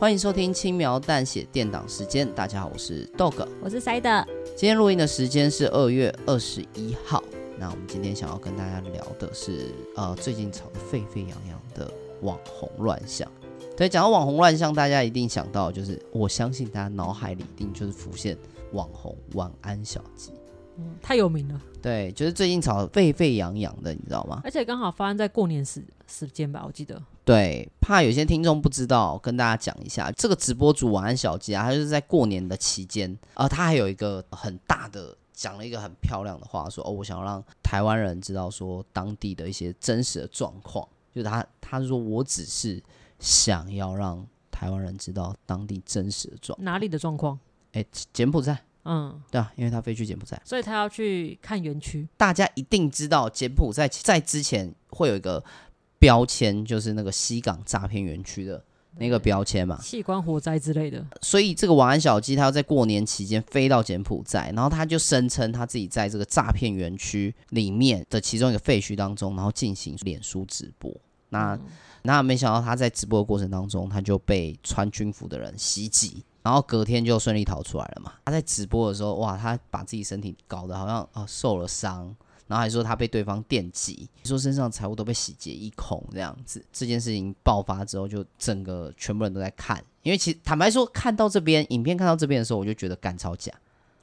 欢迎收听轻描淡写电档时间，大家好，我是 Dog，我是 Side。今天录音的时间是二月二十一号。那我们今天想要跟大家聊的是，呃，最近炒得沸沸扬扬的网红乱象。对，讲到网红乱象，大家一定想到就是，我相信大家脑海里一定就是浮现网红晚安小鸡，嗯，太有名了。对，就是最近炒得沸沸扬扬的，你知道吗？而且刚好发生在过年时时间吧，我记得。对，怕有些听众不知道，跟大家讲一下，这个直播主晚安小鸡啊，他就是在过年的期间，啊、呃，他还有一个很大的讲了一个很漂亮的话，说哦，我想要让台湾人知道说当地的一些真实的状况，就他他说我只是想要让台湾人知道当地真实的状况，哪里的状况？哎，柬埔寨。嗯，对啊，因为他飞去柬埔寨，所以他要去看园区。大家一定知道柬埔寨在之前会有一个标签，就是那个西港诈骗园区的那个标签嘛，器官火灾之类的。所以这个晚安小鸡他要在过年期间飞到柬埔寨，然后他就声称他自己在这个诈骗园区里面的其中一个废墟当中，然后进行脸书直播。那、嗯、那没想到他在直播的过程当中，他就被穿军服的人袭击。然后隔天就顺利逃出来了嘛。他在直播的时候，哇，他把自己身体搞得好像啊受了伤，然后还说他被对方电击，说身上财物都被洗劫一空这样子。这件事情爆发之后，就整个全部人都在看，因为其实坦白说，看到这边影片看到这边的时候，我就觉得干超假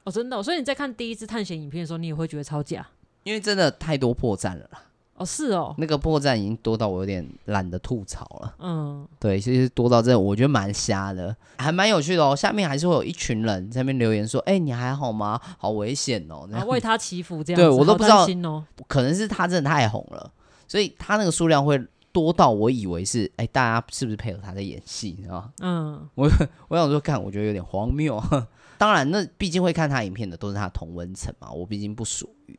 哦，真的哦。所以你在看第一次探险影片的时候，你也会觉得超假，因为真的太多破绽了啦。哦，是哦，那个破绽已经多到我有点懒得吐槽了。嗯，对，其实多到这，我觉得蛮瞎的，还蛮有趣的哦。下面还是会有一群人在那边留言说：“哎、欸，你还好吗？好危险哦！”然后为他祈福这样子。对我都不知道，哦、可能是他真的太红了，所以他那个数量会多到我以为是哎、欸，大家是不是配合他在演戏啊？嗯，我我想说看，我觉得有点荒谬。当然，那毕竟会看他影片的都是他同温层嘛，我毕竟不属于。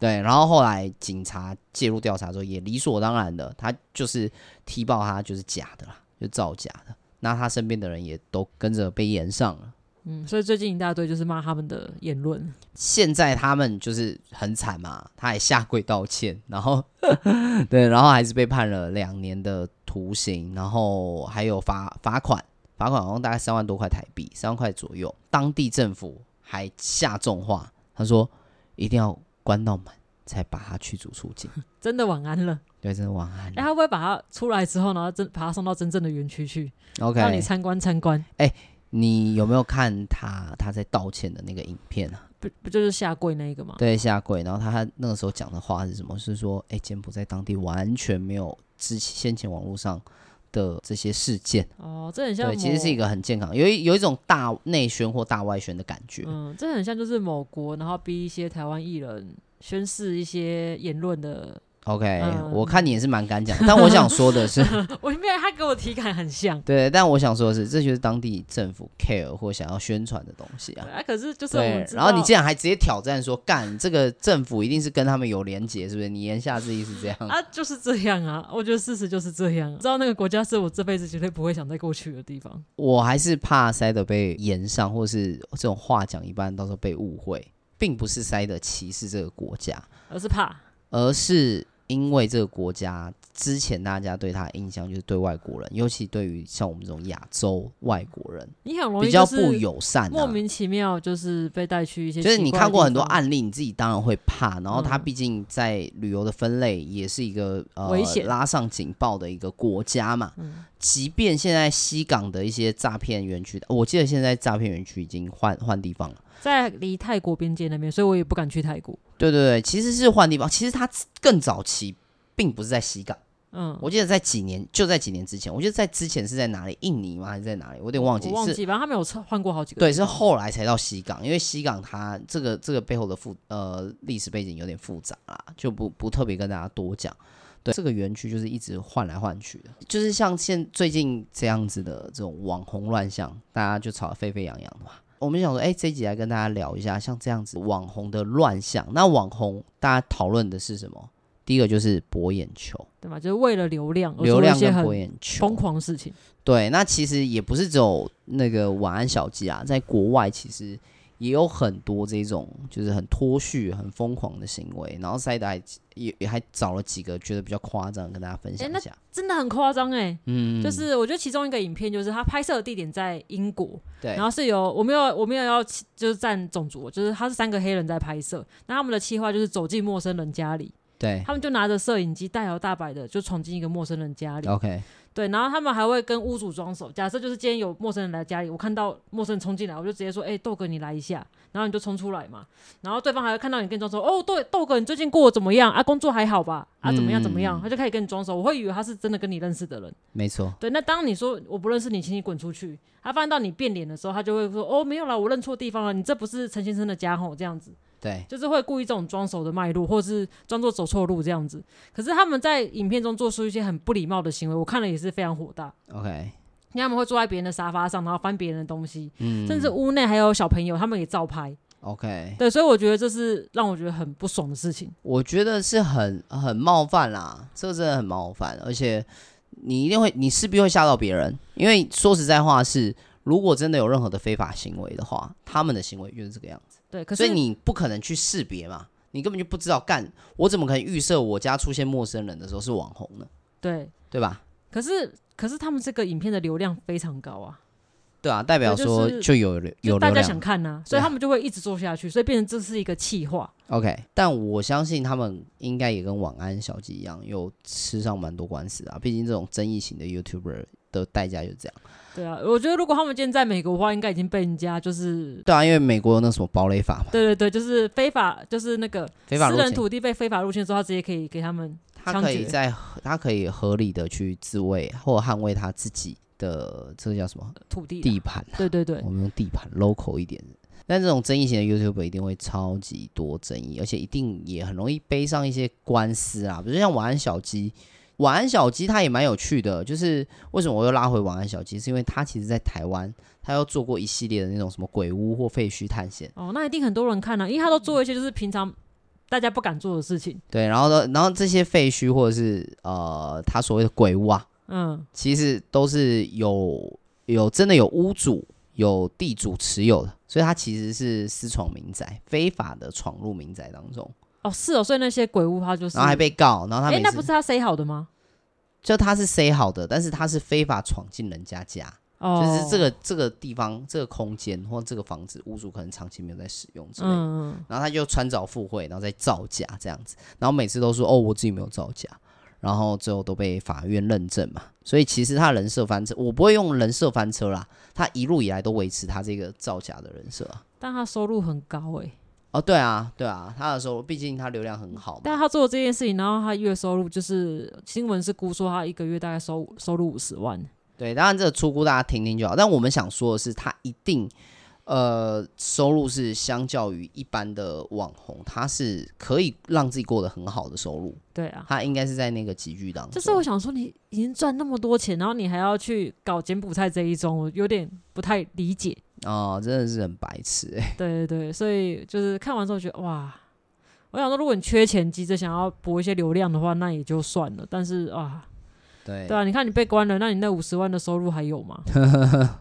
对，然后后来警察介入调查之后，也理所当然的，他就是踢爆他就是假的啦，就造假的。那他身边的人也都跟着被延上了。嗯，所以最近一大堆就是骂他们的言论。现在他们就是很惨嘛，他也下跪道歉，然后 对，然后还是被判了两年的徒刑，然后还有罚罚款，罚款好像大概三万多块台币，三万块左右。当地政府还下重话，他说一定要。关到满才把他驱逐出境，真的晚安了。对，真的晚安了。哎、欸，他会不会把他出来之后，然后真把他送到真正的园区去？OK，让你参观参观。哎、欸，你有没有看他他在道歉的那个影片啊？不不就是下跪那一个吗？对，下跪。然后他那个时候讲的话是什么？是说，哎、欸，柬埔寨当地完全没有之前先前网络上的这些事件。哦，这很像。对，其实是一个很健康，有一有一种大内宣或大外宣的感觉。嗯，这很像就是某国，然后逼一些台湾艺人。宣示一些言论的，OK，、嗯、我看你也是蛮敢讲，但我想说的是，我因为他给我体感很像，对，但我想说的是，这就是当地政府 care 或想要宣传的东西啊。啊可是就是我们，然后你竟然还直接挑战说，干这个政府一定是跟他们有连结，是不是？你言下之意是这样啊？就是这样啊，我觉得事实就是这样。知道那个国家是我这辈子绝对不会想再过去的地方。我还是怕塞德被延上，或是这种话讲一半，到时候被误会。并不是塞德歧视这个国家，而是怕，而是因为这个国家之前大家对他的印象就是对外国人，尤其对于像我们这种亚洲外国人，你很容易比较不友善，啊，莫名其妙就是被带去一些，就是你看过很多案例，你自己当然会怕。然后他毕竟在旅游的分类也是一个、嗯、呃危险拉上警报的一个国家嘛。嗯、即便现在西港的一些诈骗园区，我记得现在诈骗园区已经换换地方了。在离泰国边界那边，所以我也不敢去泰国。对对对，其实是换地方。其实它更早期并不是在西港。嗯，我记得在几年，就在几年之前，我记得在之前是在哪里？印尼吗？还是在哪里？我有点忘记。我忘记，反正他们有换过好几个。对，是后来才到西港，因为西港它这个这个背后的复呃历史背景有点复杂啦，就不不特别跟大家多讲。对，这个园区就是一直换来换去的，就是像现最近这样子的这种网红乱象，大家就吵得沸沸扬扬的嘛。我们想说，哎，这一集来跟大家聊一下，像这样子网红的乱象，那网红大家讨论的是什么？第一个就是博眼球，对吗？就是为了流量，流量跟博眼球，疯狂的事情。对，那其实也不是只有那个晚安小鸡啊，在国外其实也有很多这种就是很脱序、很疯狂的行为。然后塞德还也也还找了几个觉得比较夸张，跟大家分享一下。真的很夸张哎，嗯，就是我觉得其中一个影片就是他拍摄的地点在英国，对，然后是有我没有我没有要就是占种族，就是他是三个黑人在拍摄，那他们的企划就是走进陌生人家里。对，他们就拿着摄影机大摇大摆的就闯进一个陌生人家里。OK，对，然后他们还会跟屋主装熟。假设就是今天有陌生人来家里，我看到陌生人冲进来，我就直接说：“哎、欸，豆哥，你来一下。”然后你就冲出来嘛。然后对方还会看到你跟你装熟。哦，对，豆哥，你最近过得怎么样啊？工作还好吧？啊，怎么样怎么样？嗯、他就开始跟你装熟。我会以为他是真的跟你认识的人。没错。对，那当你说我不认识你，请你滚出去。他发现到你变脸的时候，他就会说：“哦，没有啦，我认错地方了。你这不是陈先生的家吼，这样子。”对，就是会故意这种装熟的脉络，或者是装作走错路这样子。可是他们在影片中做出一些很不礼貌的行为，我看了也是非常火大。OK，因为他们会坐在别人的沙发上，然后翻别人的东西，嗯，甚至屋内还有小朋友，他们也照拍。OK，对，所以我觉得这是让我觉得很不爽的事情。我觉得是很很冒犯啦，这个真的很冒犯，而且你一定会，你势必会吓到别人。因为说实在话是，如果真的有任何的非法行为的话，他们的行为就是这个样子。对，可是所以你不可能去识别嘛，你根本就不知道干，我怎么可能预设我家出现陌生人的时候是网红呢？对，对吧？可是可是他们这个影片的流量非常高啊，对啊，代表说就有有流量，大家想看呐、啊，所以他们就会一直做下去，所以变成这是一个气话。OK，但我相信他们应该也跟晚安小鸡一样，有吃上蛮多官司啊，毕竟这种争议型的 YouTuber 的代价就这样。对啊，我觉得如果他们今天在美国的话，应该已经被人家就是对啊，因为美国有那什么堡垒法嘛。对对对，就是非法，就是那个私人土地被非法入侵的时候，他直接可以给他们，他可以在他可以合理的去自卫或捍卫他自己的这个叫什么土地地盘。对对对，我们用地盘 local 一点。但这种争议型的 YouTuber 一定会超级多争议，而且一定也很容易背上一些官司啊，比如像晚安小鸡。晚安小鸡它也蛮有趣的，就是为什么我又拉回晚安小鸡，是因为它其实在台湾，它又做过一系列的那种什么鬼屋或废墟探险。哦，那一定很多人看了、啊，因为它都做一些就是平常大家不敢做的事情。对，然后呢，然后这些废墟或者是呃，它所谓的鬼屋啊，嗯，其实都是有有真的有屋主有地主持有的，所以他其实是私闯民宅，非法的闯入民宅当中。哦，是哦，所以那些鬼屋他就是，然后还被告，然后他，哎，那不是他塞好的吗？就他是塞好的，但是他是非法闯进人家家，哦，就是这个这个地方、这个空间或这个房子，屋主可能长期没有在使用之类的，嗯，然后他就穿凿附会，然后再造假这样子，然后每次都说哦，我自己没有造假，然后最后都被法院认证嘛，所以其实他人设翻车，我不会用人设翻车啦，他一路以来都维持他这个造假的人设。啊，但他收入很高哎。哦，对啊，对啊，他的收入毕竟他流量很好嘛。但他做这件事情，然后他月收入就是新闻是估说他一个月大概收收入五十万。对，当然这个初估大家听听就好。但我们想说的是，他一定呃收入是相较于一般的网红，他是可以让自己过得很好的收入。对啊，他应该是在那个集聚当中。就是我想说，你已经赚那么多钱，然后你还要去搞柬埔寨这一种，我有点不太理解。哦，真的是很白痴哎。对对对，所以就是看完之后觉得哇，我想说，如果你缺钱，急着想要博一些流量的话，那也就算了。但是啊，对对啊，你看你被关了，那你那五十万的收入还有吗？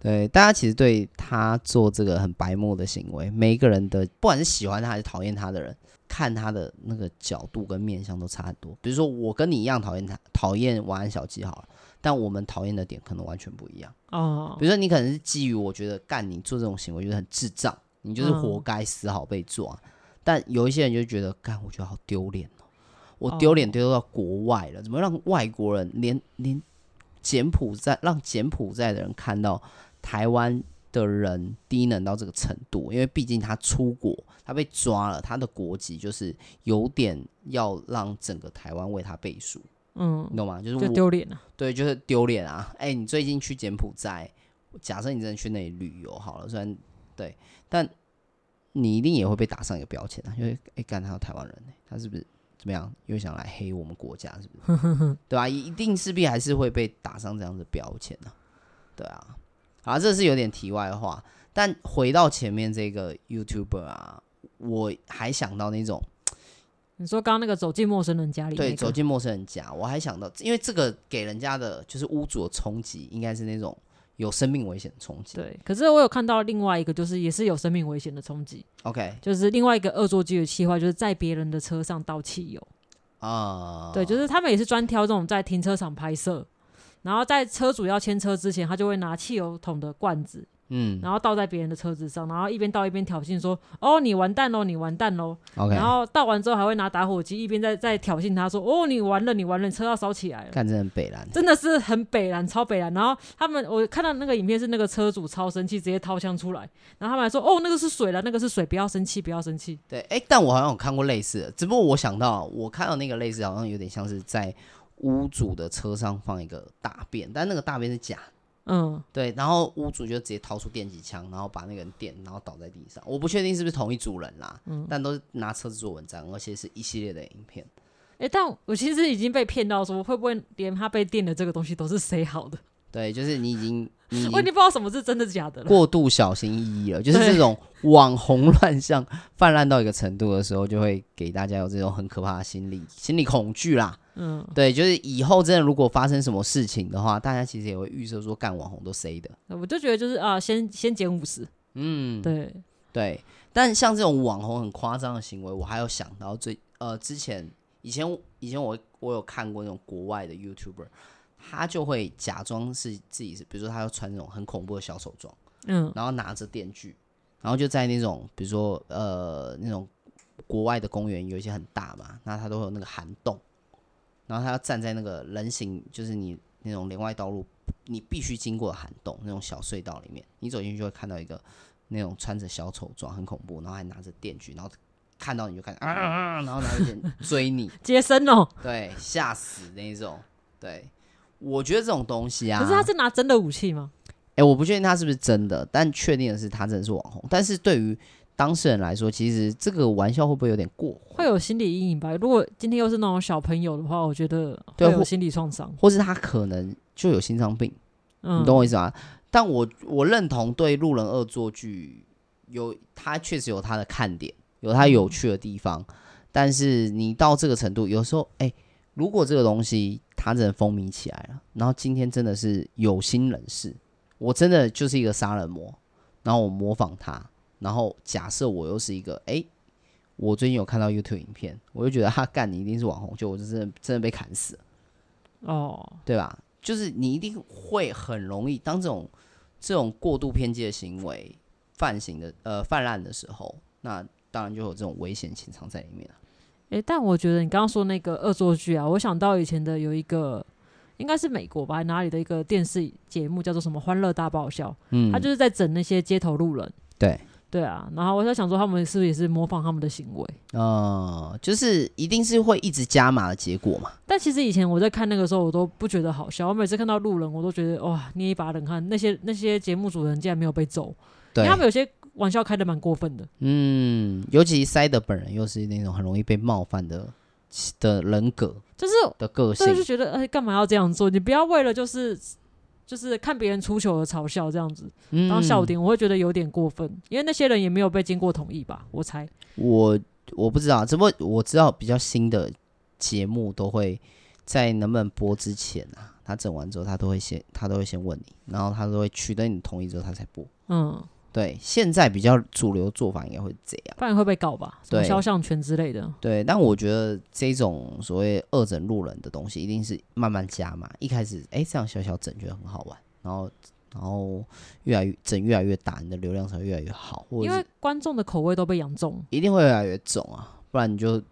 对，大家其实对他做这个很白目的行为，每一个人的不管是喜欢他还是讨厌他的人，看他的那个角度跟面相都差很多。比如说我跟你一样讨厌他，讨厌晚安小鸡好了。但我们讨厌的点可能完全不一样。哦。比如说，你可能是基于我觉得干你做这种行为就是很智障，你就是活该死好被抓。嗯、但有一些人就觉得干，我觉得好丢脸哦，我丢脸丢到国外了，怎么让外国人连连柬埔寨让柬埔寨的人看到台湾的人低能到这个程度，因为毕竟他出国，他被抓了，他的国籍就是有点要让整个台湾为他背书，嗯，你懂吗？就是就丢脸了，对，就是丢脸啊！哎、欸，你最近去柬埔寨，假设你真的去那里旅游好了，虽然对，但你一定也会被打上一个标签啊，因为哎，干、欸、他有台湾人、欸，他是不是怎么样？又想来黑我们国家，是不是？对吧、啊？一定势必还是会被打上这样的标签的，对啊。好，这是有点题外话，但回到前面这个 YouTuber 啊，我还想到那种，你说刚刚那个走进陌生人家里、那个，对，走进陌生人家，我还想到，因为这个给人家的就是屋主的冲击，应该是那种有生命危险的冲击。对，可是我有看到另外一个，就是也是有生命危险的冲击。OK，就是另外一个恶作剧的企划，就是在别人的车上倒汽油啊。对，就是他们也是专挑这种在停车场拍摄。然后在车主要牵车之前，他就会拿汽油桶的罐子，嗯，然后倒在别人的车子上，然后一边倒一边挑衅说：“哦，你完蛋喽，你完蛋喽。”然后倒完之后还会拿打火机一边在在挑衅他说：“哦，你完了，你完了，你车要烧起来了。”看，真的很北蓝，真的是很北蓝，超北蓝。然后他们我看到那个影片是那个车主超生气，直接掏枪出来，然后他们还说：“哦，那个是水了，那个是水，不要生气，不要生气。”对，哎，但我好像有看过类似的，只不过我想到我看到那个类似，好像有点像是在。屋主的车上放一个大便，但那个大便是假的，嗯，对，然后屋主就直接掏出电击枪，然后把那个人电，然后倒在地上。我不确定是不是同一组人啦，嗯，但都是拿车子做文章，而且是一系列的影片。哎、欸，但我其实已经被骗到说，会不会连他被电的这个东西都是谁好的？对，就是你已经，你已经我已经不知道什么是真的假的了，过度小心翼翼了。就是这种网红乱象泛滥到一个程度的时候，就会给大家有这种很可怕的心理心理恐惧啦。嗯，对，就是以后真的如果发生什么事情的话，大家其实也会预设说，干网红都谁的。我就觉得就是啊，先先减五十。嗯，对对。但像这种网红很夸张的行为，我还有想到最呃之前以前以前我我有看过那种国外的 YouTuber。他就会假装是自己是，比如说他要穿那种很恐怖的小手装，嗯，然后拿着电锯，然后就在那种比如说呃那种国外的公园有一些很大嘛，那他都会有那个涵洞，然后他要站在那个人行，就是你那种连外道路你必须经过的涵洞那种小隧道里面，你走进去就会看到一个那种穿着小丑装很恐怖，然后还拿着电锯，然后看到你就看啊，然后拿着电 追你，接生哦，对，吓死那种，对。我觉得这种东西啊，可是他是拿真的武器吗？哎、欸，我不确定他是不是真的，但确定的是他真的是网红。但是对于当事人来说，其实这个玩笑会不会有点过？会有心理阴影吧？如果今天又是那种小朋友的话，我觉得会有心理创伤，或是他可能就有心脏病，嗯、你懂我意思吗？但我我认同对路人恶作剧有，他确实有他的看点，有他有趣的地方。嗯、但是你到这个程度，有时候哎。欸如果这个东西它真的风靡起来了，然后今天真的是有心人士，我真的就是一个杀人魔，然后我模仿他，然后假设我又是一个，哎，我最近有看到 YouTube 影片，我就觉得他干你一定是网红，就我就真的真的被砍死了，哦，对吧？就是你一定会很容易当这种这种过度偏激的行为泛行的呃泛滥的时候，那当然就有这种危险潜藏在里面了。诶、欸，但我觉得你刚刚说那个恶作剧啊，我想到以前的有一个，应该是美国吧，哪里的一个电视节目叫做什么《欢乐大爆笑》，嗯，他就是在整那些街头路人，对，对啊，然后我在想说，他们是不是也是模仿他们的行为？哦、呃，就是一定是会一直加码的结果嘛。但其实以前我在看那个时候，我都不觉得好笑，我每次看到路人，我都觉得哇，捏一把冷汗。那些那些节目主人竟然没有被揍，对，因为他们有些。玩笑开的蛮过分的，嗯，尤其塞德本人又是那种很容易被冒犯的的人格，就是的个性，就觉得哎，干、欸、嘛要这样做？你不要为了就是就是看别人出糗而嘲笑这样子当笑点，我会觉得有点过分，因为那些人也没有被经过同意吧？我猜，我我不知道，只不过我知道比较新的节目都会在能不能播之前啊，他整完之后他都会先他都会先问你，然后他都会取得你同意之后他才播，嗯。对，现在比较主流做法应该会这样，不然会被告吧？什么肖像权之类的。对，但我觉得这种所谓恶整路人的东西，一定是慢慢加嘛。一开始，哎，这样小小整觉得很好玩，然后，然后越来越整越来越大，你的流量才会越来越好。因为观众的口味都被养重，一定会越来越重啊，不然你就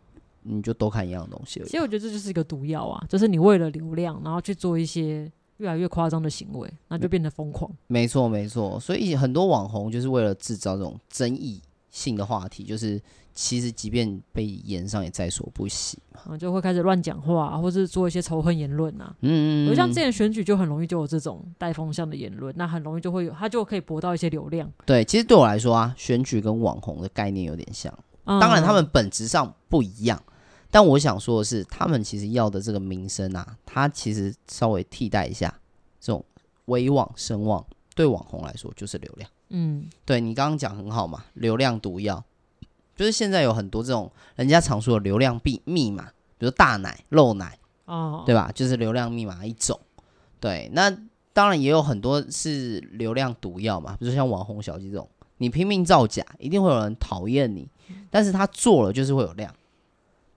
你就都看一样的东西而已。其实我觉得这就是一个毒药啊，就是你为了流量，然后去做一些越来越夸张的行为，那就变得疯狂。没错，没错。所以很多网红就是为了制造这种争议性的话题，就是其实即便被炎上也在所不惜嘛，就会开始乱讲话、啊，或是做一些仇恨言论啊。嗯，嗯，嗯，像之前选举就很容易就有这种带风向的言论，那很容易就会有，他就可以博到一些流量。对，其实对我来说啊，选举跟网红的概念有点像，嗯、当然他们本质上不一样。但我想说的是，他们其实要的这个名声啊，他其实稍微替代一下这种威望、声望，对网红来说就是流量。嗯，对你刚刚讲很好嘛，流量毒药，就是现在有很多这种人家常说的流量密密码，比如大奶、漏奶，哦，对吧？就是流量密码一种。对，那当然也有很多是流量毒药嘛，比如说像网红小鸡这种，你拼命造假，一定会有人讨厌你，但是他做了就是会有量。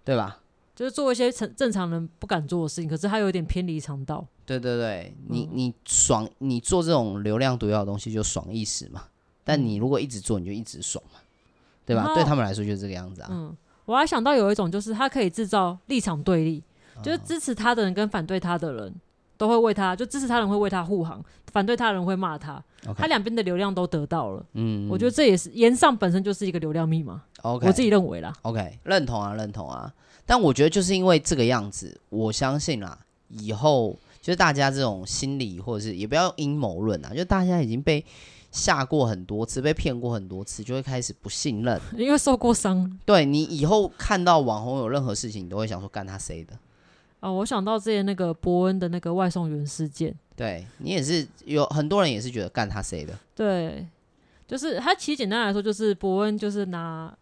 对吧？就是做一些正正常人不敢做的事情，可是他有点偏离常道。对对对，你你爽，你做这种流量毒药的东西就爽一时嘛。但你如果一直做，你就一直爽嘛，对吧？对他们来说就是这个样子啊。嗯，我还想到有一种，就是他可以制造立场对立，就是支持他的人跟反对他的人都会为他，就支持他人会为他护航，反对他人会骂他。他两边的流量都得到了。嗯，我觉得这也是言上本身就是一个流量密码。OK，我自己认为啦。OK，认同啊，认同啊。但我觉得就是因为这个样子，我相信啦，以后就是大家这种心理或者是也不要阴谋论啊，就大家已经被下过很多次，被骗过很多次，就会开始不信任，因为受过伤。对，你以后看到网红有任何事情，你都会想说干他谁的？啊、哦，我想到之前那个伯恩的那个外送员事件，对你也是有很多人也是觉得干他谁的？对，就是他其实简单来说就是伯恩就是拿。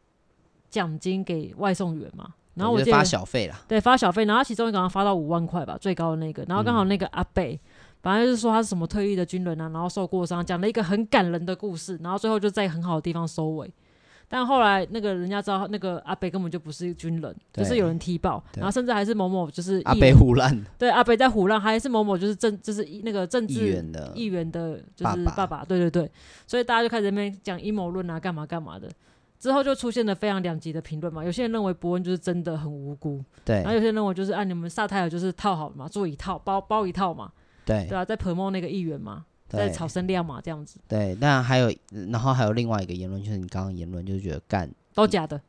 奖金给外送员嘛，然后我就发小费啦，对，发小费，然后其中一个好像发到五万块吧，最高的那个，然后刚好那个阿伯，反正就是说他是什么退役的军人啊，然后受过伤，讲了一个很感人的故事，然后最后就在很好的地方收尾，但后来那个人家知道那个阿北根本就不是军人，就是有人踢爆，然后甚至还是某某就是阿北胡乱，对，阿北在胡乱，还是某某就是政就是那个政治议员的。议员的，就是爸爸，对对对，所以大家就开始在那边讲阴谋论啊，干嘛干嘛的。之后就出现了非常两极的评论嘛，有些人认为伯恩就是真的很无辜，对，然后有些人认为就是按、啊、你们萨泰尔就是套好嘛，做一套包包一套嘛，对，对啊，在 promote 那个议员嘛，在炒声量嘛，这样子，对，那还有，然后还有另外一个言论，就是你刚刚言论，就是觉得干都假的，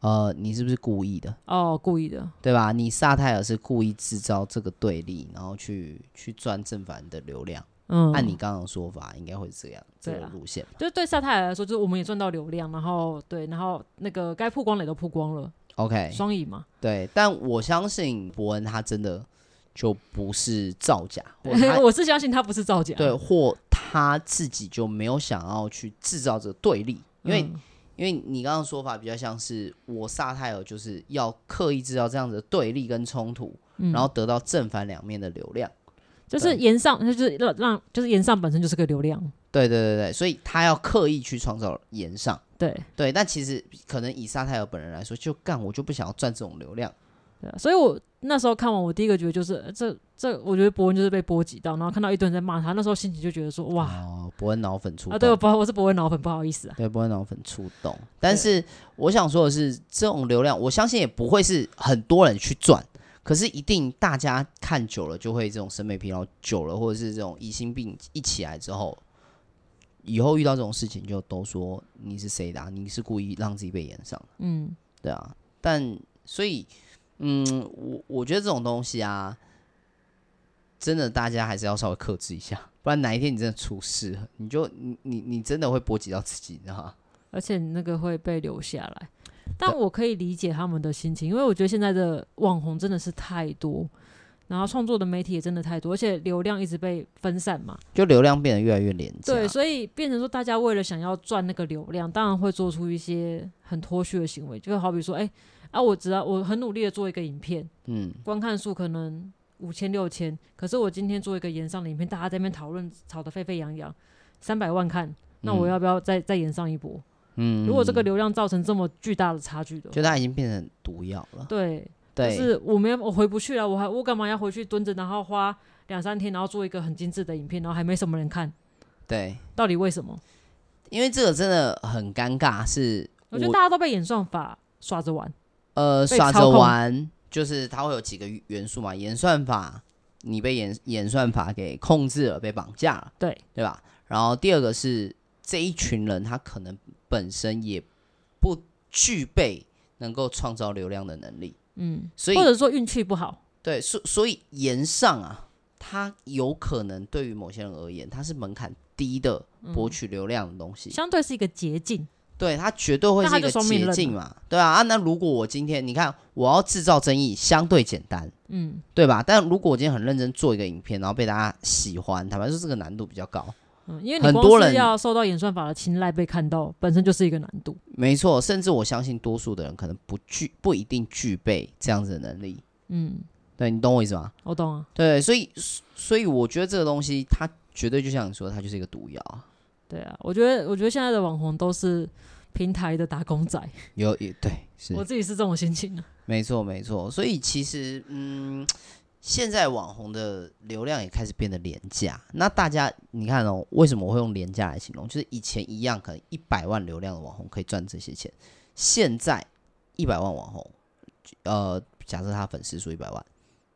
呃，你是不是故意的？哦，故意的，对吧？你萨泰尔是故意制造这个对立，然后去去赚正反的流量。嗯，按你刚刚的说法，应该会是这样这个路线。就是对萨泰尔来说，就是我们也赚到流量，然后对，然后那个该曝光的也都曝光了。OK，双赢嘛。对，但我相信伯恩他真的就不是造假，我是相信他不是造假。对，或他自己就没有想要去制造这个对立，因为、嗯、因为你刚刚说法比较像是我萨泰尔就是要刻意制造这样子的对立跟冲突，嗯、然后得到正反两面的流量。就是炎上，就是让让，就是炎上本身就是个流量。对对对对，所以他要刻意去创造炎上。对对，但其实可能以萨泰尔本人来说，就干我就不想要赚这种流量。对啊，所以我那时候看完，我第一个觉得就是这这，我觉得博恩就是被波及到，然后看到一堆人在骂他，那时候心情就觉得说哇，哦，博恩脑粉出动啊，对，我我是博恩脑粉，不好意思啊，对，博恩脑粉出动。但是我想说的是，这种流量，我相信也不会是很多人去赚。可是一定大家看久了就会这种审美疲劳久了，或者是这种疑心病一起来之后，以后遇到这种事情就都说你是谁的啊？你是故意让自己被炎上？嗯，对啊。但所以，嗯，我我觉得这种东西啊，真的大家还是要稍微克制一下，不然哪一天你真的出事，你就你你你真的会波及到自己，你知道吗？而且你那个会被留下来。但我可以理解他们的心情，因为我觉得现在的网红真的是太多，然后创作的媒体也真的太多，而且流量一直被分散嘛，就流量变得越来越廉价。对，所以变成说大家为了想要赚那个流量，当然会做出一些很脱序的行为，就好比说，哎、欸，啊，我只要我很努力的做一个影片，嗯，观看数可能五千六千，可是我今天做一个延上的影片，大家在那边讨论吵得沸沸扬扬，三百万看，那我要不要再、嗯、再延上一波？嗯，如果这个流量造成这么巨大的差距的，就它已经变成毒药了。对，对，就是我没我回不去了，我还我干嘛要回去蹲着，然后花两三天，然后做一个很精致的影片，然后还没什么人看。对，到底为什么？因为这个真的很尴尬，是我，我觉得大家都被演算法耍着玩。呃，耍着玩，就是它会有几个元素嘛，演算法、你被演演算法给控制了，被绑架了，对。对吧？然后第二个是这一群人他可能本身也不具备能够创造流量的能力，嗯，所以或者说运气不好，对，所所以言上啊，它有可能对于某些人而言，它是门槛低的博取流量的东西，相对是一个捷径。对，它绝对会是一个捷径嘛，对啊啊，那如果我今天你看我要制造争议，相对简单，嗯，对吧？但如果我今天很认真做一个影片，然后被大家喜欢，坦白说这个难度比较高。嗯，因为很多人要受到演算法的青睐被看到，本身就是一个难度。没错，甚至我相信多数的人可能不具不一定具备这样子的能力。嗯，对，你懂我意思吗？我懂啊。对，所以所以我觉得这个东西它绝对就像你说，它就是一个毒药。对啊，我觉得我觉得现在的网红都是平台的打工仔，有也对，是我自己是这种心情啊。没错没错，所以其实嗯。现在网红的流量也开始变得廉价，那大家你看哦，为什么我会用廉价来形容？就是以前一样，可能一百万流量的网红可以赚这些钱，现在一百万网红，呃，假设他粉丝数一百万，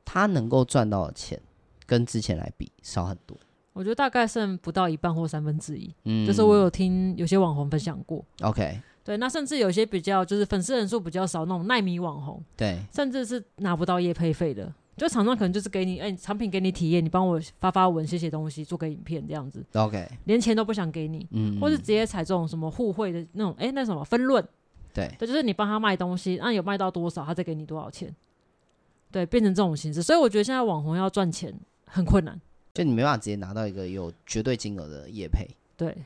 他能够赚到的钱跟之前来比少很多。我觉得大概剩不到一半或三分之一。嗯，就是我有听有些网红分享过。OK，对，那甚至有些比较就是粉丝人数比较少那种奈米网红，对，甚至是拿不到业配费的。就厂商可能就是给你，哎、欸，产品给你体验，你帮我发发文、写写东西，做个影片这样子。OK，连钱都不想给你，嗯，或是直接采这种什么互惠的那种，哎、欸，那什么分润，对，对，就是你帮他卖东西，那、啊、有卖到多少，他再给你多少钱，对，变成这种形式。所以我觉得现在网红要赚钱很困难，就你没办法直接拿到一个有绝对金额的业配，对，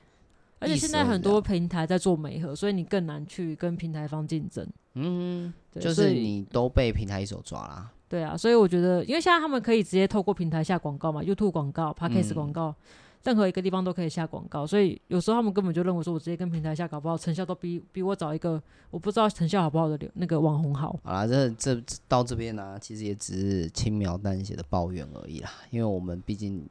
而且现在很多平台在做媒合，所以你更难去跟平台方竞争，嗯，就是你都被平台一手抓啦。对啊，所以我觉得，因为现在他们可以直接透过平台下广告嘛，YouTube 广告、Podcast 广告、嗯，任何一个地方都可以下广告，所以有时候他们根本就认为说，我直接跟平台下，搞不好成效都比比我找一个我不知道成效好不好的那个网红好。好啦，这这到这边呢、啊，其实也只是轻描淡写的抱怨而已啦，因为我们毕竟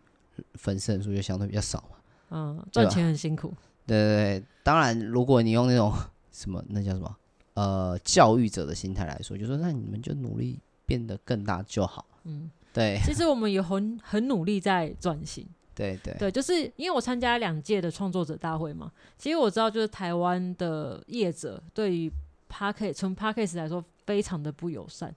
粉丝人数就相对比较少嘛。嗯，赚钱很辛苦。对对对，当然，如果你用那种什么那叫什么呃教育者的心态来说，就说那你们就努力。变得更大就好。嗯，对。其实我们也很很努力在转型。对对对，就是因为我参加两届的创作者大会嘛。其实我知道，就是台湾的业者对于 Podcast 从 Podcast 来说非常的不友善。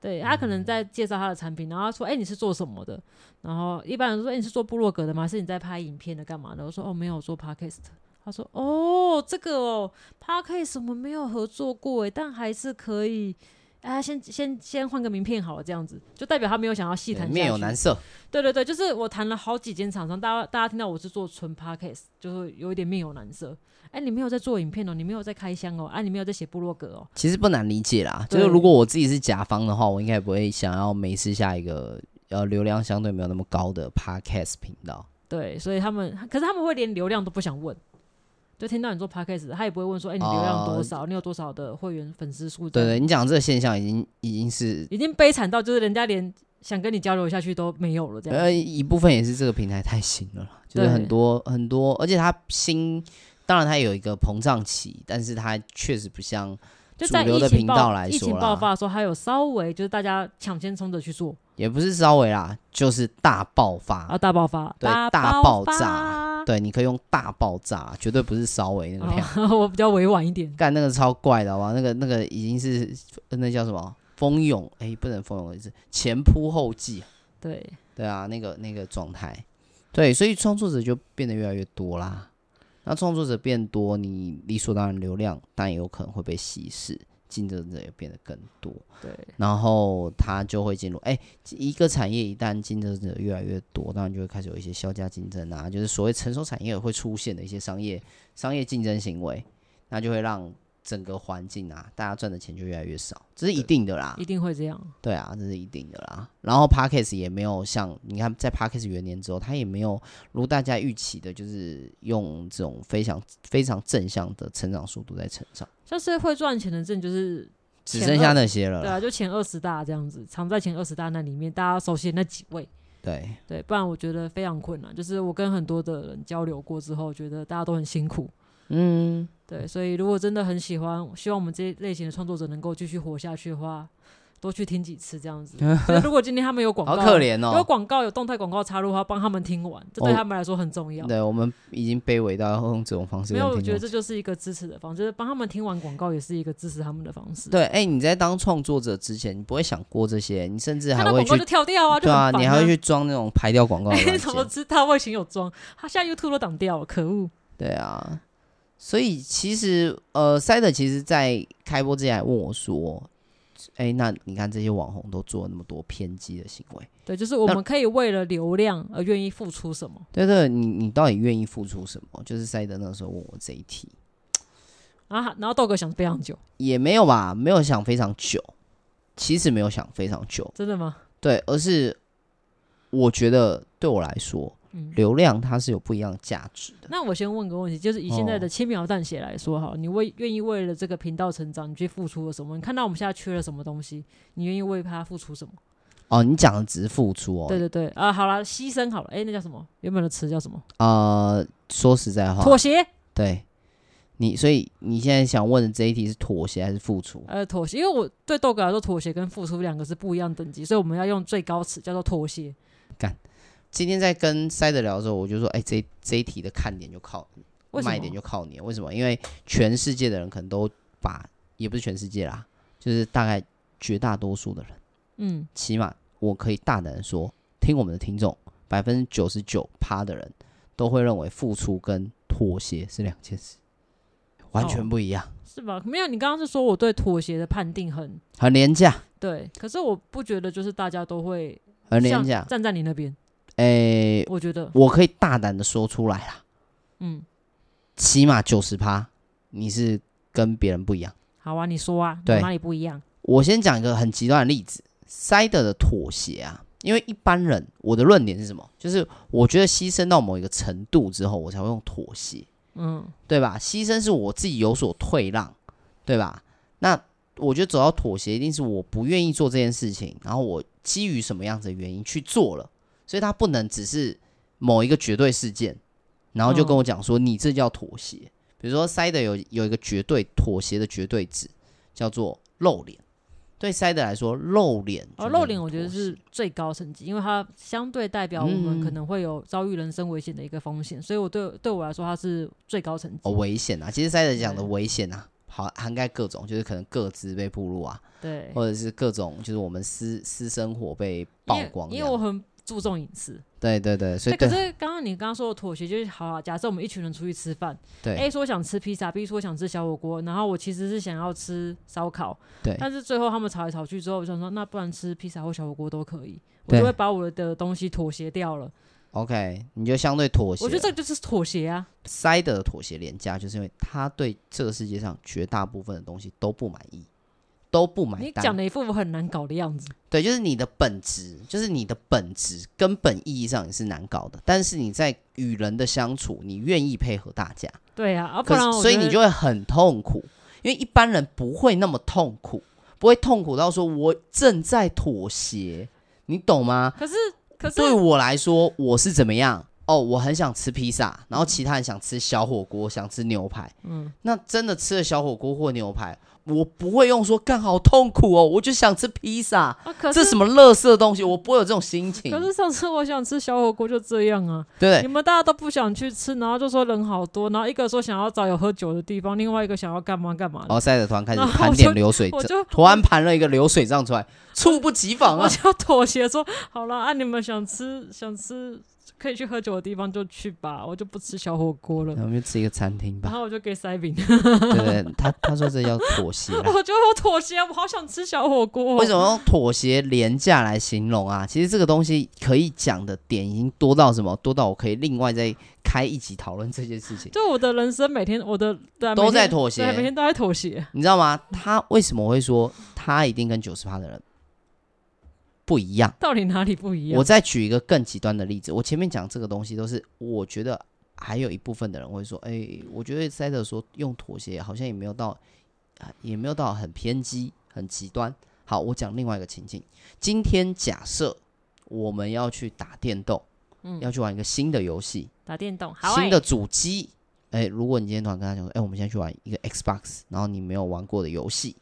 对，他可能在介绍他的产品，然后他说：“哎、欸，你是做什么的？”然后一般人说：“哎、欸，你是做部落格的吗？是你在拍影片的干嘛的？”我说：“哦，没有，做 Podcast。”他说：“哦，这个哦，Podcast 我们没有合作过，哎，但还是可以。”啊，先先先换个名片好了，这样子就代表他没有想要细谈。面有难色。对对对，就是我谈了好几间厂商，大家大家听到我是做纯 Podcast，就是有一点面有难色。哎，你没有在做影片哦，你没有在开箱哦，哎、啊，你没有在写部落格哦。其实不难理解啦，就是如果我自己是甲方的话，我应该也不会想要每次下一个呃流量相对没有那么高的 Podcast 频道。对，所以他们可是他们会连流量都不想问。就听到你做 podcast，他也不会问说，哎、欸，你流量多少？Uh, 你有多少的会员粉丝数？对对，你讲这个现象已经已经是已经悲惨到，就是人家连想跟你交流下去都没有了。这样，呃，一部分也是这个平台太新了，就是很多很多，而且它新，当然它有一个膨胀期，但是它确实不像主流的频道来说，疫情爆发的时候，还有稍微就是大家抢先冲着去做，也不是稍微啦，就是大爆发啊，大爆发，对，大爆炸。对，你可以用大爆炸，绝对不是稍微那个量。哦、我比较委婉一点。干那个超怪的好吧？那个那个已经是那叫什么蜂拥？哎，不能蜂拥的意思，前仆后继。对对啊，那个那个状态。对，所以创作者就变得越来越多啦。那创作者变多，你理所当然流量，但也有可能会被稀释。竞争者也变得更多，对，然后他就会进入，哎，一个产业一旦竞争者越来越多，当然就会开始有一些销价竞争啊，就是所谓成熟产业会出现的一些商业商业竞争行为，那就会让。整个环境啊，大家赚的钱就越来越少，这是一定的啦，一定会这样。对啊，这是一定的啦。然后 Podcast 也没有像你看，在 Podcast 元年之后，他也没有如大家预期的，就是用这种非常非常正向的成长速度在成长。像是会赚钱的，证就是只剩下那些了。对啊，就前二十大这样子，藏在前二十大那里面，大家熟悉的那几位。对对，不然我觉得非常困难。就是我跟很多的人交流过之后，觉得大家都很辛苦。嗯，对，所以如果真的很喜欢，希望我们这类型的创作者能够继续活下去的话，多去听几次这样子。如果今天他们有广告，好可怜哦，有广告有动态广告插入的话，帮他们听完，这对他们来说很重要。哦、对我们已经卑微到要用这种方式。没有，我觉得这就是一个支持的方式，就是帮他们听完广告也是一个支持他们的方式。对，哎、欸，你在当创作者之前，你不会想过这些，你甚至还会去就跳掉啊，对啊，啊你还会去装那种排掉广告的。你怎么知道？我以前有装，他现在 YouTube 都挡掉了，可恶。对啊。所以其实，呃，塞德其实在开播之前还问我说：“哎，那你看这些网红都做了那么多偏激的行为，对，就是我们可以为了流量而愿意付出什么？对对，你你到底愿意付出什么？就是塞德那时候问我这一题啊，然后豆哥想非常久，也没有吧，没有想非常久，其实没有想非常久，真的吗？对，而是我觉得对我来说。”流量它是有不一样的价值的。那我先问个问题，就是以现在的轻描淡写来说，哈，你为愿意为了这个频道成长，你去付出了什么？你看到我们现在缺了什么东西，你愿意为他付出什么？哦，你讲的只是付出哦。对对对，啊，好了，牺牲好了，哎，那叫什么？原本的词叫什么？呃，说实在话，妥协。对，你所以你现在想问的这一题是妥协还是付出？呃，妥协，因为我对豆哥来说，妥协跟付出两个是不一样等级，所以我们要用最高词叫做妥协。干。今天在跟塞德聊的时候，我就说：“哎、欸，这这一题的看点就靠卖点就靠你。为什么？因为全世界的人可能都把，也不是全世界啦，就是大概绝大多数的人，嗯，起码我可以大胆的说，听我们的听众，百分之九十九趴的人都会认为付出跟妥协是两件事，完全不一样，哦、是吧？没有，你刚刚是说我对妥协的判定很很廉价，对，可是我不觉得就是大家都会很廉价站在你那边。”诶、欸，我觉得我可以大胆的说出来啦，嗯，起码九十趴，你是跟别人不一样。好啊，你说啊，对，哪里不一样？我先讲一个很极端的例子，塞德的妥协啊，因为一般人我的论点是什么？就是我觉得牺牲到某一个程度之后，我才会用妥协，嗯，对吧？牺牲是我自己有所退让，对吧？那我觉得走到妥协，一定是我不愿意做这件事情，然后我基于什么样子的原因去做了。所以他不能只是某一个绝对事件，然后就跟我讲说，你这叫妥协。比如说塞德有有一个绝对妥协的绝对值，叫做露脸。对塞德来说，露脸哦，露脸我觉得是最高层级，因为它相对代表我们可能会有遭遇人身危险的一个风险，所以我对对我来说它是最高层级。哦，危险啊！其实塞德讲的危险啊，好涵盖各种，就是可能各自被暴露啊，对，或者是各种就是我们私私生活被曝光，因为我很。注重隐私，对对对，所以可是刚刚你刚刚说的妥协就是好啊，假设我们一群人出去吃饭，对，A 说想吃披萨，B 说想吃小火锅，然后我其实是想要吃烧烤，对，但是最后他们吵来吵去之后，我想说那不然吃披萨或小火锅都可以，我就会把我的东西妥协掉了。OK，你就相对妥协，我觉得这就是妥协啊。塞德的妥协廉价，就是因为他对这个世界上绝大部分的东西都不满意。都不买单。你讲的一副很难搞的样子。对，就是你的本质，就是你的本质，根本意义上你是难搞的。但是你在与人的相处，你愿意配合大家。对啊，不然所以你就会很痛苦，因为一般人不会那么痛苦，不会痛苦到说我正在妥协，你懂吗？可是，可是对我来说，我是怎么样？哦，我很想吃披萨，然后其他人想吃小火锅，想吃牛排。嗯，那真的吃了小火锅或牛排。我不会用说干好痛苦哦，我就想吃披萨，啊、这什么垃圾东西，我不会有这种心情。可是上次我想吃小火锅就这样啊，对，你们大家都不想去吃，然后就说人好多，然后一个说想要找有喝酒的地方，另外一个想要干嘛干嘛。然后塞德团开始盘点流水账，突然盘了一个流水账出来，猝不及防啊！我就妥协说好了，啊你们想吃想吃。可以去喝酒的地方就去吧，我就不吃小火锅了。然后我们就吃一个餐厅吧。然后我就给塞饼。对对，他他说这叫妥协。我觉得我妥协，我好想吃小火锅。为什么用妥协廉价来形容啊？其实这个东西可以讲的点已经多到什么？多到我可以另外再开一集讨论这件事情。就我的人生每天我的都在妥协，每天都在妥协。你知道吗？他为什么会说他一定跟九十趴的人？不一样，到底哪里不一样？我再举一个更极端的例子。我前面讲这个东西都是，我觉得还有一部分的人会说，哎、欸，我觉得塞德说用妥协好像也没有到，也没有到很偏激、很极端。好，我讲另外一个情境。今天假设我们要去打电动，嗯，要去玩一个新的游戏，打电动，好、欸，新的主机。哎、欸，如果你今天突然跟他讲说，哎、欸，我们现在去玩一个 Xbox，然后你没有玩过的游戏，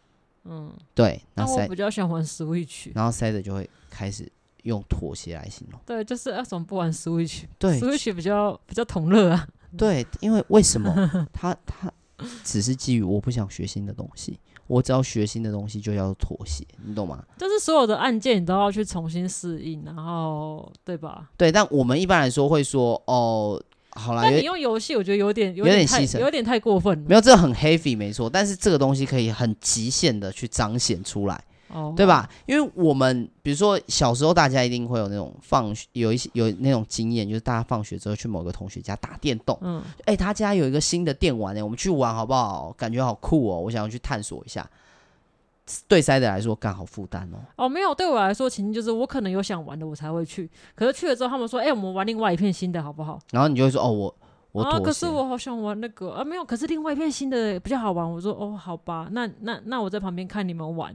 嗯，对，那塞我比较喜欢玩 Switch，然后塞的就会开始用妥协来形容。对，就是为什么不玩 Switch？对，Switch 比较比较同乐啊。对，因为为什么他他只是基于我不想学新的东西，我只要学新的东西就要妥协，你懂吗？就是所有的按键你都要去重新适应，然后对吧？对，但我们一般来说会说哦。好啦，但你用游戏，我觉得有点有点牺牲，有点太过分了。没有，这个很 heavy，没错。但是这个东西可以很极限的去彰显出来，哦，对吧？因为我们比如说小时候，大家一定会有那种放学有一些有那种经验，就是大家放学之后去某个同学家打电动，嗯，哎、欸，他家有一个新的电玩，哎，我们去玩好不好？感觉好酷哦，我想要去探索一下。对塞德来说，刚好负担哦。哦，没有，对我来说，情境就是我可能有想玩的，我才会去。可是去了之后，他们说：“哎、欸，我们玩另外一片新的，好不好？”然后你就会说：“哦，我我妥协。”啊，可是我好想玩那个啊，没有。可是另外一片新的比较好玩。我说：“哦，好吧，那那那我在旁边看你们玩，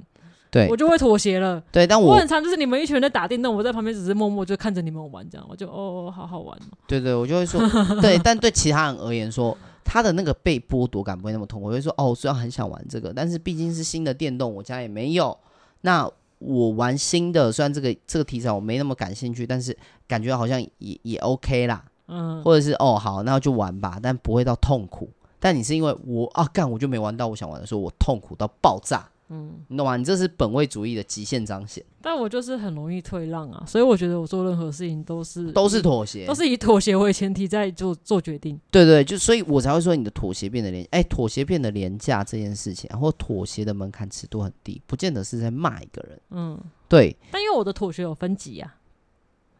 对我就会妥协了。”对，但我，我很常就是你们一群人在打电动，我在旁边只是默默就看着你们玩，这样我就哦，好好玩哦。对对，我就会说对，但对其他人而言说。他的那个被剥夺感不会那么痛，我会说哦，虽然很想玩这个，但是毕竟是新的电动，我家也没有。那我玩新的，虽然这个这个题材我没那么感兴趣，但是感觉好像也也 OK 啦。嗯，或者是哦好，那就玩吧，但不会到痛苦。但你是因为我啊干，我就没玩到我想玩的时候，我痛苦到爆炸。嗯，你懂吗？你这是本位主义的极限彰显。但我就是很容易退让啊，所以我觉得我做任何事情都是都是妥协，都是以妥协为前提在做做决定。对对，就所以我才会说你的妥协变得廉，哎，妥协变得廉价这件事情，或妥协的门槛尺度很低，不见得是在骂一个人。嗯，对。但因为我的妥协有分级啊。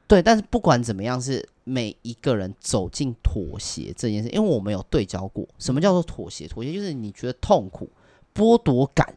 对，但是不管怎么样，是每一个人走进妥协这件事，因为我们有对焦过，什么叫做妥协？妥协就是你觉得痛苦、剥夺感。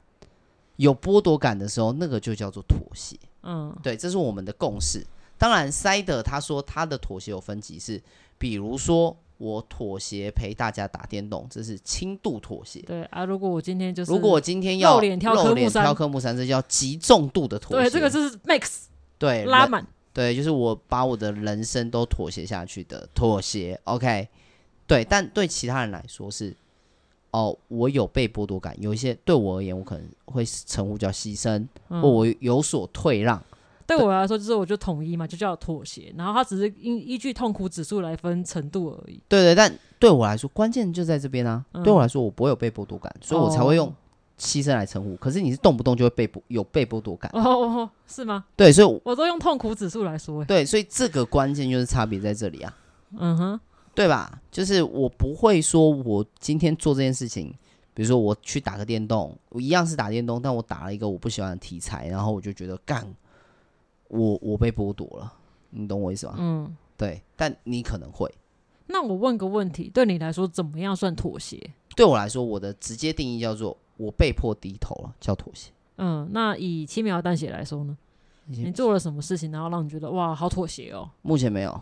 有剥夺感的时候，那个就叫做妥协。嗯，对，这是我们的共识。当然，塞德他说他的妥协有分级，是比如说我妥协陪大家打电动，这是轻度妥协。对啊，如果我今天就是如果我今天要露脸挑科目三，挑科目三，这叫极重度的妥协。对，这个就是 max，对，拉满。对，就是我把我的人生都妥协下去的妥协。OK，对，但对其他人来说是。哦，我有被剥夺感，有一些对我而言，我可能会称呼叫牺牲，嗯、或我有所退让。对我来说，就是我就统一嘛，就叫妥协。然后它只是依依据痛苦指数来分程度而已。对对，但对我来说，关键就在这边啊。嗯、对我来说，我不会有被剥夺感，所以我才会用牺牲来称呼。哦、可是你是动不动就会被剥有被剥夺感哦，哦，是吗？对，所以我都用痛苦指数来说。对，所以这个关键就是差别在这里啊。嗯哼。对吧？就是我不会说，我今天做这件事情，比如说我去打个电动，我一样是打电动，但我打了一个我不喜欢的题材，然后我就觉得干，我我被剥夺了，你懂我意思吗？嗯，对。但你可能会。那我问个问题，对你来说怎么样算妥协？对我来说，我的直接定义叫做我被迫低头了，叫妥协。嗯，那以轻描淡写来说呢？你做了什么事情，然后让你觉得哇，好妥协哦？目前没有。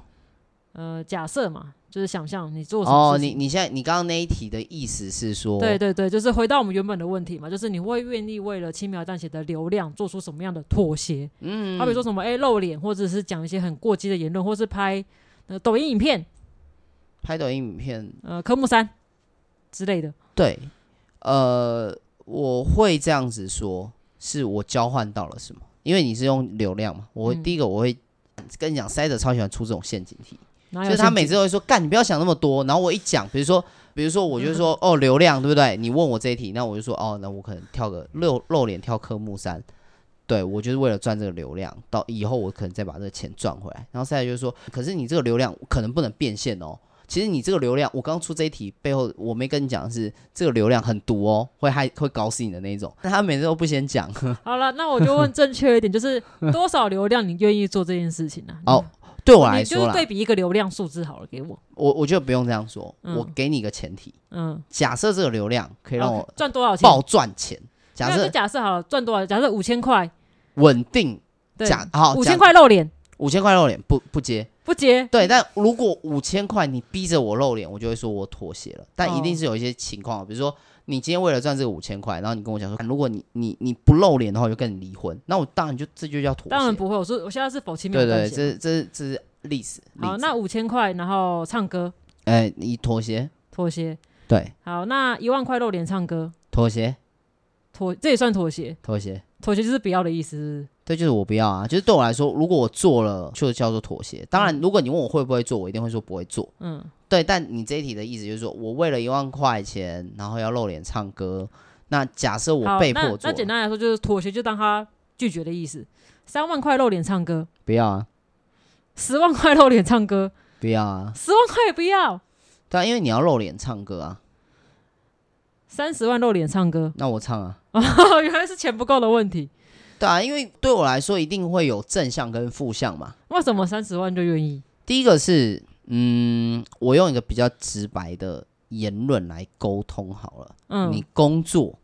呃，假设嘛。就是想象你做什么哦，你你现在你刚刚那一题的意思是说，对对对，就是回到我们原本的问题嘛，就是你会愿意为了轻描淡写的流量做出什么样的妥协？嗯，好比说什么哎露脸，或者是讲一些很过激的言论，或是拍呃抖音影片，拍抖音影片，呃科目三之类的。对，呃，我会这样子说，是我交换到了什么？因为你是用流量嘛，我第一个我会跟你讲，塞德超喜欢出这种陷阱题。就是他每次都会说，干，你不要想那么多。然后我一讲，比如说，比如说，我就说，哦，流量，对不对？你问我这一题，那我就说，哦，那我可能跳个露露脸，跳科目三。对，我就是为了赚这个流量，到以后我可能再把这个钱赚回来。然后现在就是说，可是你这个流量可能不能变现哦。其实你这个流量，我刚出这一题背后，我没跟你讲的是这个流量很毒哦，会害会搞死你的那一种。但 他每次都不先讲。好了，那我就问正确一点，就是多少流量你愿意做这件事情呢？哦。对我来说，就是对比一个流量数字好了，给我。我我觉得不用这样说，嗯、我给你一个前提，嗯，假设这个流量可以让我赚多少钱？爆赚钱。假设假设好了，赚多少？假设五千块，稳定。对假好，五千块露脸，五千块露脸不不接不接。对，但如果五千块你逼着我露脸，我就会说我妥协了。但一定是有一些情况，比如说。你今天为了赚这个五千块，然后你跟我讲说，如果你你你不露脸的话，我就跟你离婚。那我当然就这就叫妥协。当然不会，我说我现在是否轻描淡写。对对，这这这是历史。好，那五千块，然后唱歌。哎、欸，你妥协？妥协。对。好，那一万块露脸唱歌。妥协。妥，这也算妥协。妥协，妥协就是不要的意思是不是？对，就是我不要啊。就是对我来说，如果我做了，就叫做妥协。当然，嗯如果你问我会不会做，我一定会说不会做。嗯，对，但你这一题的意思就是说我为了一万块钱，然后要露脸唱歌，那假设我，被迫做那那，简单来说就是妥协，就当他拒绝的意思。三万块露脸唱歌，不要啊，十万块露脸唱歌，不要啊，十万块也不要，对啊，因为你要露脸唱歌啊，三十万露脸唱歌，那我唱啊，原来是钱不够的问题。对啊，因为对我来说一定会有正向跟负向嘛。为什么三十万就愿意？第一个是，嗯，我用一个比较直白的言论来沟通好了。嗯，你工作，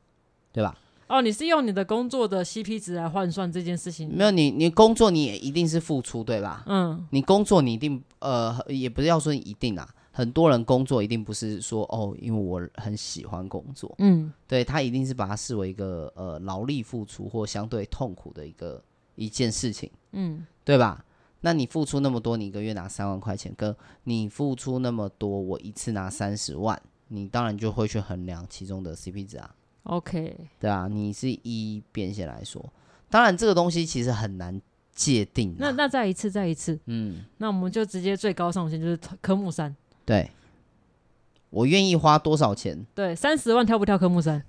对吧？哦，你是用你的工作的 CP 值来换算这件事情？没有你，你工作你也一定是付出，对吧？嗯，你工作你一定，呃，也不是要说你一定啊。很多人工作一定不是说哦，因为我很喜欢工作，嗯，对，他一定是把它视为一个呃劳力付出或相对痛苦的一个一件事情，嗯，对吧？那你付出那么多，你一个月拿三万块钱，跟你付出那么多，我一次拿三十万，你当然就会去衡量其中的 CP 值啊，OK，对啊，你是一变现来说，当然这个东西其实很难界定啊。那那再一次，再一次，嗯，那我们就直接最高上限就是科目三，对，我愿意花多少钱？对，三十万跳不跳科目三？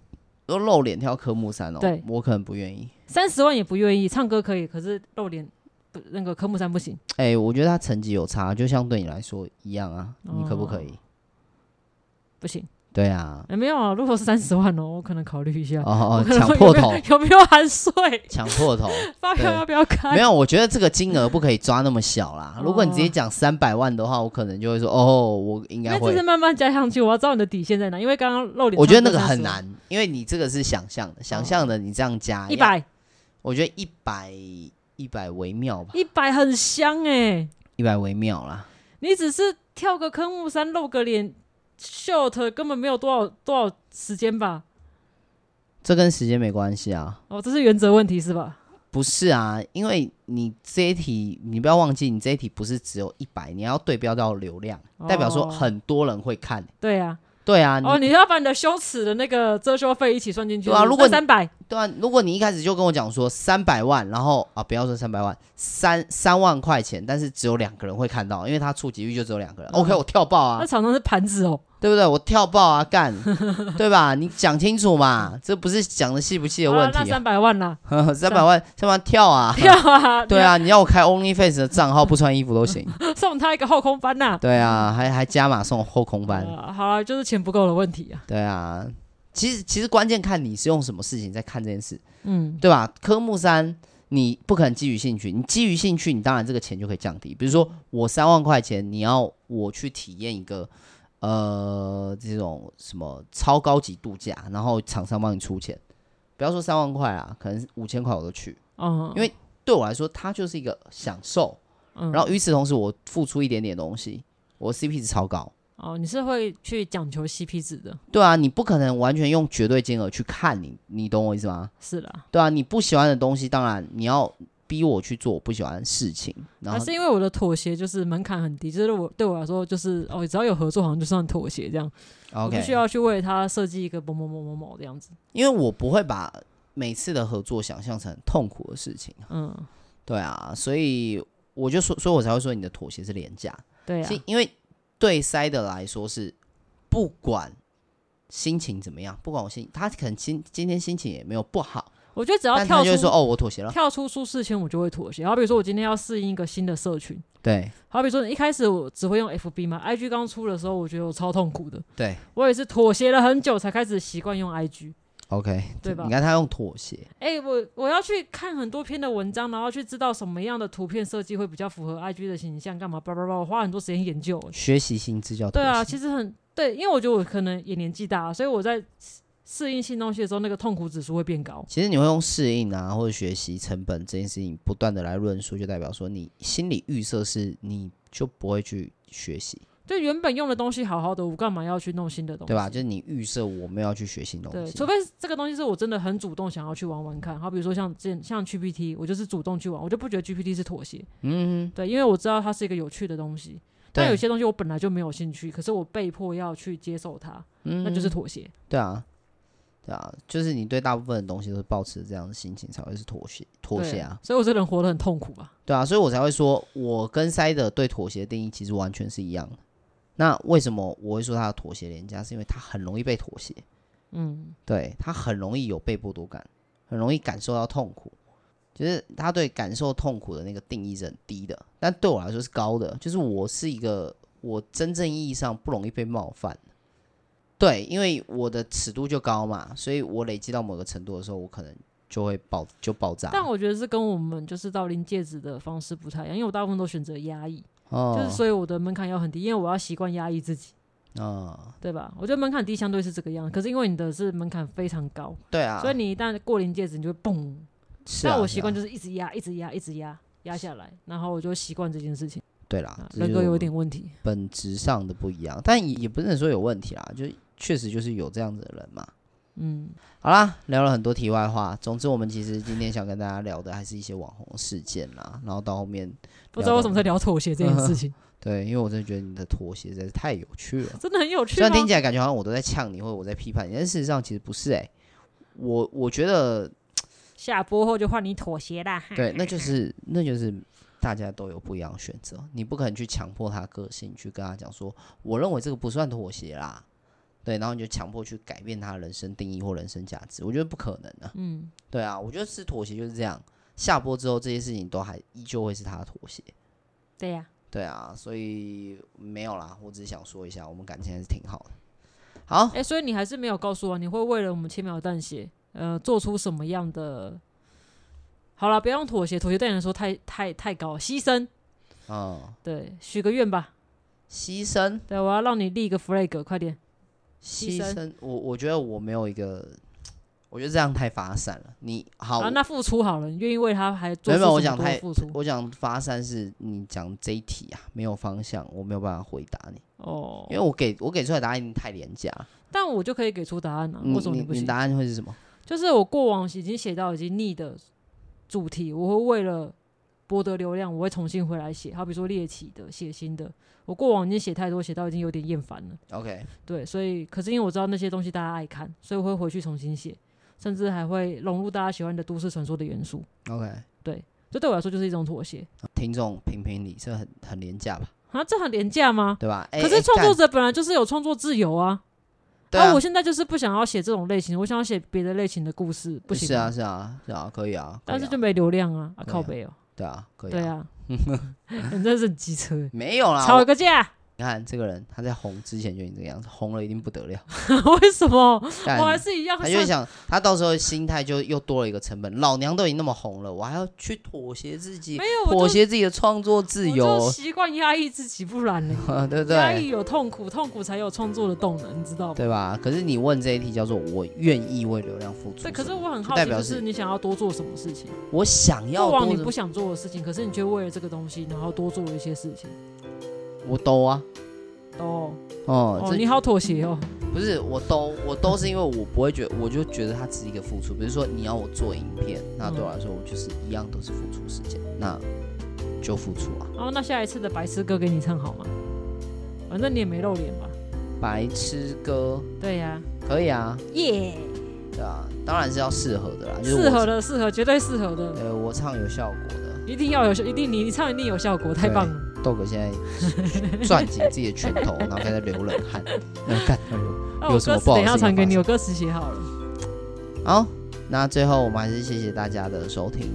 都露脸跳科目三哦，对我可能不愿意。三十万也不愿意，唱歌可以，可是露脸不那个科目三不行。哎、我觉得他成绩有差，就像对你来说一样啊，你可不可以？不行，对啊，哎、没有啊，如果是三十万哦，我可能考虑一下。哦哦，抢破头有没，有含税？抢破头，发票要不要开？没有，我觉得这个金额不可以抓那么小啦。如果你直接讲三百万的话，我可能就会说，哦，我应该会那这是。慢慢加上去，我要知道你的底线在哪，因为刚刚露脸，我觉得那个很，难，因为你这个是想象的，想象的你这样加一，百我觉得一百一百微妙吧，一百很香哎、一百微妙啦。你只是跳个科目三露个脸，short 根本没有多少多少时间吧？这跟时间没关系啊。哦，这是原则问题是吧？不是啊，因为你这一题，你不要忘记，你这一题不是只有一百，你要对标到流量，代表说哦很多人会看。对啊，对啊，哦，你要把你的羞耻的那个遮羞费一起算进去。对啊如果三百，对啊，如果你一开始就跟我讲说三百万，然后啊，不要说三百万，三三万块钱，但是只有两个人会看到，因为他触及率就只有两个人。嗯 OK，我跳爆啊那，常常是盘子哦。对不对？我跳爆啊，干，对吧？你讲清楚嘛，这不是讲的细不细的问题三。百万啦，三百万，三百万跳啊！跳啊！对啊，你要我开 OnlyFace 的账号，不穿衣服都行。送他一个后空翻呐。对啊，还还加码送后空翻。呃好了，就是钱不够的问题啊。对啊，其实其实关键看你是用什么事情在看这件事，嗯，对吧？科目三你不可能基于兴趣，你基于兴趣，你当然这个钱就可以降低。比如说我三万块钱，你要我去体验一个呃这种什么超高级度假，然后厂商帮你出钱，不要说三万块啊，可能五千块我都去。嗯，因为对我来说，它就是一个享受。嗯然后与此同时，我付出一点点东西，我 CP 值超高。哦，你是会去讲求 CP 值的，对啊，你不可能完全用绝对金额去看你，你懂我意思吗？是的。对啊，你不喜欢的东西，当然你要逼我去做我不喜欢的事情。然还后是因为我的妥协就是门槛很低，就是我对我来说就是哦，只要有合作好像就算妥协这样，我不需要去为他设计一个某某某某某这样子。因为我不会把每次的合作想象成痛苦的事情。嗯，对啊，所以我就说，所以我才会说你的妥协是廉价。对啊，因为对塞的来说是不管心情怎么样，不管我心，他可能今今天心情也没有不好，我觉得只要但跳出他就会说哦，我妥协了。跳出舒适圈，我就会妥协。好比如说我今天要适应一个新的社群，对好比说一开始我只会用 FB 嘛，IG 刚出的时候，我觉得我超痛苦的，对我也是妥协了很久才开始习惯用 IG。，OK，对吧你看他用妥协，哎、我我要去看很多篇的文章，然后去知道什么样的图片设计会比较符合 IG 的形象，干嘛叭叭叭，我花很多时间研究。学习新知叫妥。对啊，其实很对，因为我觉得我可能也年纪大，所以我在适应新东西的时候，那个痛苦指数会变高。其实你会用适应啊，或者学习成本这件事情不断的来论述，就代表说你心理预设是你就不会去学习，就原本用的东西好好的，我干嘛要去弄新的东西？对吧？就是你预设我们要去学新东对，西除，非这个东西是我真的很主动想要去玩玩看，好比如说像这像 GPT，我就是主动去玩，我就不觉得 GPT 是妥协。嗯，对，因为我知道它是一个有趣的东西，但有，些东西我本来就没有兴趣，可是我被迫要去接受它，嗯那就是妥协。对啊。对啊，就是你对大部分的东西都是抱持这样的心情，才会是妥协，妥协啊。所以我这人活得很痛苦吧？对啊，所以我才会说，我跟塞德对妥协的定义其实完全是一样的。那为什么我会说他的妥协廉价？是因为他很容易被妥协，嗯，对，他很容易有被剥夺感，很容易感受到痛苦。就是他对感受痛苦的那个定义是很低的，但对我来说是高的。就是我是一个我真正意义上不容易被冒犯，对，因为我的尺度就高嘛，所以我累积到某个程度的时候，我可能就会爆就爆炸。但我觉得是跟我们就是到临界值的方式不太一样，因为我大部分都选择压抑，哦，就是所以我的门槛要很低，因为我要习惯压抑自己，嗯，对吧？我觉得门槛低相对是这个样，可是因为你的是门槛非常高，对啊，所以你一旦过临界值，你就会嘣。那我习惯就是一直压，一直压，一直压，压下来，然后我就习惯这件事情。对啦，人格有一点问题，本质上的不一样，但也也不能说有问题啦，就确实就是有这样子的人嘛。嗯，好啦，聊了很多题外话。总之，我们其实今天想跟大家聊的还是一些网红事件啦。然后到后面不知道为什么在聊妥协这件事情。对，因为我真的觉得你的妥协实在是太有趣了，真的很有趣。虽然听起来感觉好像我都在呛你，或者我在批判你，但事实上其实不是哎、欸。我我觉得。下播后就换你妥协啦。对，那就是那就是大家都有不一样的选择，你不可能去强迫他个性，去跟他讲说，我认为这个不算妥协啦。对，然后你就强迫去改变他人生定义或人生价值，我觉得不可能的。嗯，对啊，我觉得是妥协就是这样。下播之后，这些事情都还依旧会是他的妥协。对呀，对啊，所以没有啦，我只是想说一下，我们感情还是挺好的。好，哎，所以你还是没有告诉我，你会为了我们轻描淡写。呃，做出什么样的？好了，不要用妥协，妥协对你来说太太太高，牺牲。哦，对，许个愿吧。牺牲？对，我要让你立一个 flag，快点。牺牲？我我觉得我没有一个，我觉得这样太发散了。你好，啊，那付出好了，你愿意为他还？没有，我讲太付出。我讲发散是你讲这一题啊，没有方向，我没有办法回答你。哦，因为我给我给出来的答案太廉价。但我就可以给出答案了。为什么你不行？你答案会是什么？就是我过往已经写到已经腻的主题，我会为了博得流量，我会重新回来写。好比说猎奇的、写新的，我过往已经写太多，写到已经有点厌烦了。OK，对，所以可是因为我知道那些东西大家爱看，所以我会回去重新写，甚至还会融入大家喜欢的都市传说的元素。OK，对，这对我来说就是一种妥协。听众评评理，这很很廉价吧？啊，这很廉价吗？对吧？可是创作者本来就是有创作自由啊。对啊，啊，我现在就是不想要写这种类型，我想要写别的类型的故事，不行？是啊，是啊，是啊，可以啊，可以啊，但是就没流量啊，啊靠北哦。对啊，可以啊。对啊，你 真是机车。没有啦，吵个架。你看这个人，他在红之前就已经这个样子，红了一定不得了。为什么？我还是一样。他就想，他到时候心态就又多了一个成本。老娘都已经那么红了，我还要去妥协自己，没有妥协自己的创作自由。习惯压抑自己，不然呢？对不对？压抑有痛苦，痛苦才有创作的动能，你知道吗？对吧？可是你问这一题叫做“我愿意为流量付出”，对，可是我很好奇，就是你想要多做什么事情？我想要过往你不想做的事情，可是你却为了这个东西，然后多做了一些事情。我都啊。哦哦，哦，你好妥协哦。不是，我都我都是因为我不会觉得，我就觉得它只是一个付出。比如说你要我做影片，那对我来说我就是一样都是付出时间，那就付出啊。哦，那下一次的白痴歌给你唱好吗？反正你也没露脸吧。白痴歌。对呀。可以啊。耶。对啊，当然是要适合的啦。适合的，适合，绝对适合的。呃，我唱有效果的。一定要有效，一定你你唱一定有效果，太棒了。豆哥现在攥紧自己的拳头，然后开始流冷汗。那看，有什么不好？等一下传给你，我歌词写好了。好，那最后我们还是谢谢大家的收听。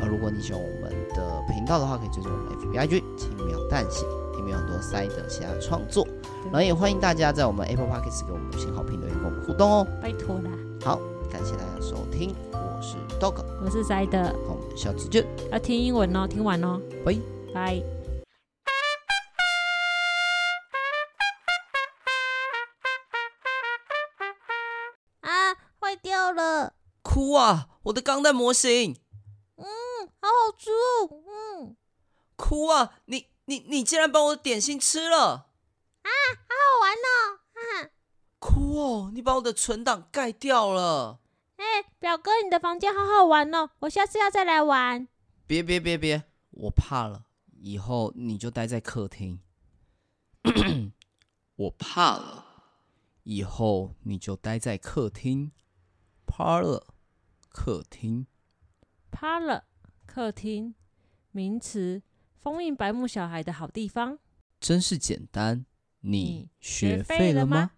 呃，如果你喜欢我们的频道的话，可以追踪我们 FB IG 轻描淡写，里面有很多塞的其他创作。然后也欢迎大家在我们 Apple Podcast 给我们五星好评留言，跟我们互动哦。拜托啦。好，感谢大家收听，我是豆哥，我是塞的。好，我们下次见。要听英文哦，听完哦。拜拜。哭啊！我的钢弹模型。嗯，好好吃哦。嗯，哭啊！你你你竟然把我的点心吃了！啊，好好玩哦！哈哈。哭哦！你把我的存档盖掉了。哎，表哥，你的房间好好玩哦，我下次要再来玩。别别别别，我怕了。以后你就待在客厅。我怕了。以后你就待在客厅。Parlor，客厅。Parlor，客厅。名词，封印白目小孩的好地方。真是简单，你学废了吗？